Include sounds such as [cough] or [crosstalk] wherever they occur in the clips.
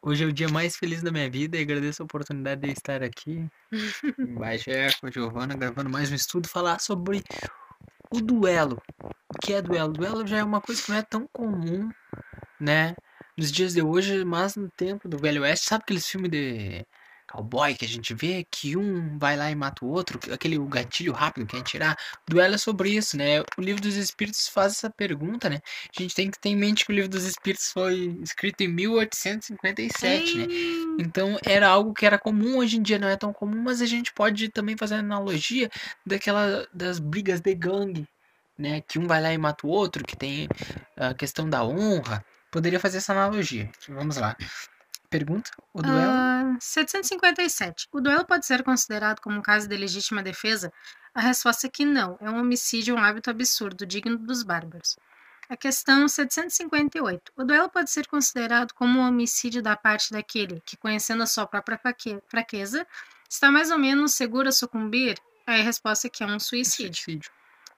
Hoje é o dia mais feliz da minha vida e agradeço a oportunidade de estar aqui [laughs] embaixo é, com a Giovana gravando mais um estudo falar sobre o duelo. O que é duelo? Duelo já é uma coisa que não é tão comum, né? Nos dias de hoje, mas no tempo do Velho Oeste, sabe aqueles filmes de cowboy que a gente vê que um vai lá e mata o outro, aquele o gatilho rápido que é tirar. O duelo é sobre isso, né? O livro dos Espíritos faz essa pergunta, né? A gente tem que ter em mente que o livro dos Espíritos foi escrito em 1857, né? Então era algo que era comum, hoje em dia não é tão comum, mas a gente pode também fazer a analogia daquela das brigas de gangue, né? Que um vai lá e mata o outro, que tem a questão da honra. Poderia fazer essa analogia. Vamos lá. Pergunta: o duelo? Uh, 757. O duelo pode ser considerado como um caso de legítima defesa? A resposta é que não. É um homicídio, um hábito absurdo, digno dos bárbaros. A questão 758. O duelo pode ser considerado como um homicídio da parte daquele que, conhecendo a sua própria fraqueza, está mais ou menos seguro a sucumbir? A resposta é que é um suicídio. suicídio.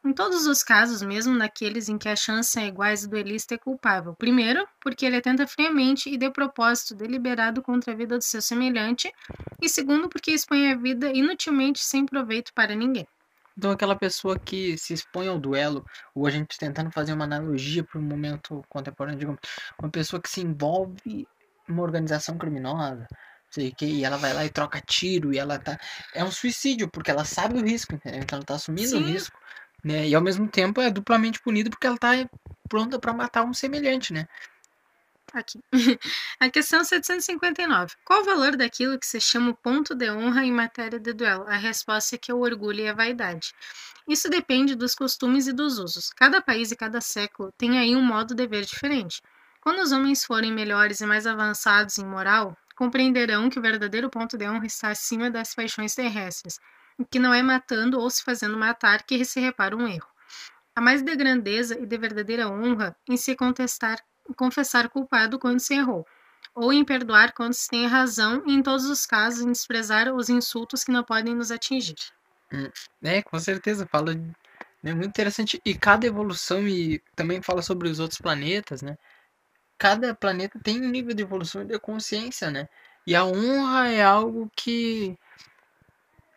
Em todos os casos, mesmo naqueles em que as chances são iguais, o duelista é culpável. Primeiro, porque ele atenta friamente e de propósito deliberado contra a vida do seu semelhante, e segundo, porque expõe a vida inutilmente sem proveito para ninguém. Então, aquela pessoa que se expõe ao duelo, ou a gente tentando fazer uma analogia para o momento contemporâneo, digamos, uma pessoa que se envolve em uma organização criminosa, sei que, e ela vai lá e troca tiro, e ela tá. É um suicídio, porque ela sabe o risco, entendeu? Então ela tá assumindo o risco né? E ao mesmo tempo é duplamente punido porque ela tá pronta para matar um semelhante, né? Aqui. [laughs] A questão 759. Qual o valor daquilo que se chama o ponto de honra em matéria de duelo? A resposta é que é o orgulho e a vaidade. Isso depende dos costumes e dos usos. Cada país e cada século tem aí um modo de ver diferente. Quando os homens forem melhores e mais avançados em moral, compreenderão que o verdadeiro ponto de honra está acima das paixões terrestres que não é matando ou se fazendo matar que se repara um erro. Há mais de grandeza e de verdadeira honra em se contestar, confessar culpado quando se errou, ou em perdoar quando se tem razão, e em todos os casos em desprezar os insultos que não podem nos atingir. Hum, é, com certeza, fala. É muito interessante. E cada evolução, e também fala sobre os outros planetas, né? Cada planeta tem um nível de evolução e de consciência, né? E a honra é algo que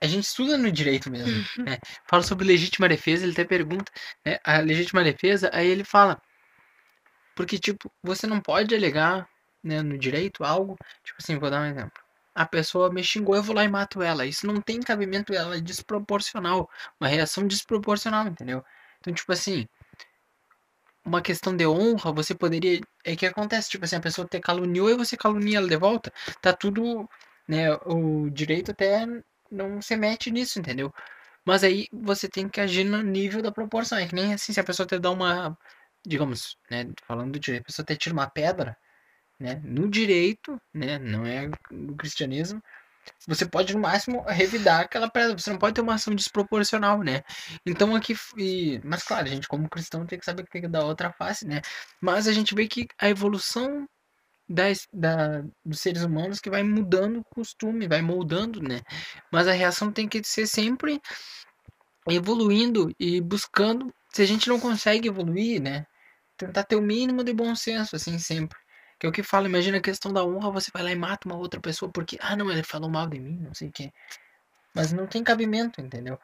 a gente estuda no direito mesmo, uhum. né? Fala sobre legítima defesa, ele até pergunta, né? A legítima defesa, aí ele fala, porque, tipo, você não pode alegar, né, no direito algo, tipo assim, vou dar um exemplo. A pessoa me xingou, eu vou lá e mato ela. Isso não tem cabimento, ela é desproporcional. Uma reação desproporcional, entendeu? Então, tipo assim, uma questão de honra, você poderia. É que acontece, tipo assim, a pessoa te caluniou e você calunia ela de volta. Tá tudo. Né, o direito até não se mete nisso, entendeu? Mas aí você tem que agir no nível da proporção. É que nem assim, se a pessoa te dá uma. Digamos, né? Falando do direito, a pessoa te tira uma pedra, né? No direito, né? Não é no cristianismo. Você pode, no máximo, revidar aquela pedra. Você não pode ter uma ação desproporcional, né? Então aqui. E... Mas claro, a gente, como cristão, tem que saber que tem que dar outra face, né? Mas a gente vê que a evolução das, da, dos seres humanos que vai mudando o costume, vai moldando, né? Mas a reação tem que ser sempre evoluindo e buscando. Se a gente não consegue evoluir, né? Tentar ter o mínimo de bom senso, assim, sempre. Que é o que fala, imagina a questão da honra, você vai lá e mata uma outra pessoa porque, ah, não, ele falou mal de mim, não sei o quê. Mas não tem cabimento, entendeu?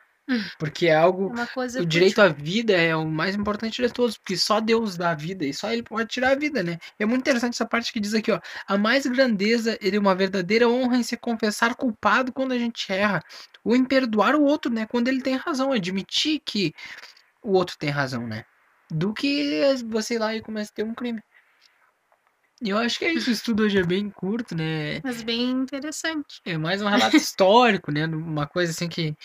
Porque é algo. o direito à vida é o mais importante de todos, porque só Deus dá a vida e só Ele pode tirar a vida, né? É muito interessante essa parte que diz aqui, ó. A mais grandeza é uma verdadeira honra em se confessar culpado quando a gente erra, ou em perdoar o outro, né? Quando ele tem razão, admitir que o outro tem razão, né? Do que você ir lá e começar a ter um crime. E eu acho que é isso, o estudo hoje é bem curto, né? Mas bem interessante. É mais um relato histórico, né? Uma coisa assim que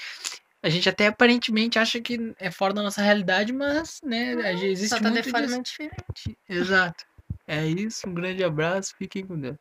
a gente até aparentemente acha que é fora da nossa realidade, mas, né, existe só tá muito forma diferente. Exato. É isso, um grande abraço, fiquem com Deus.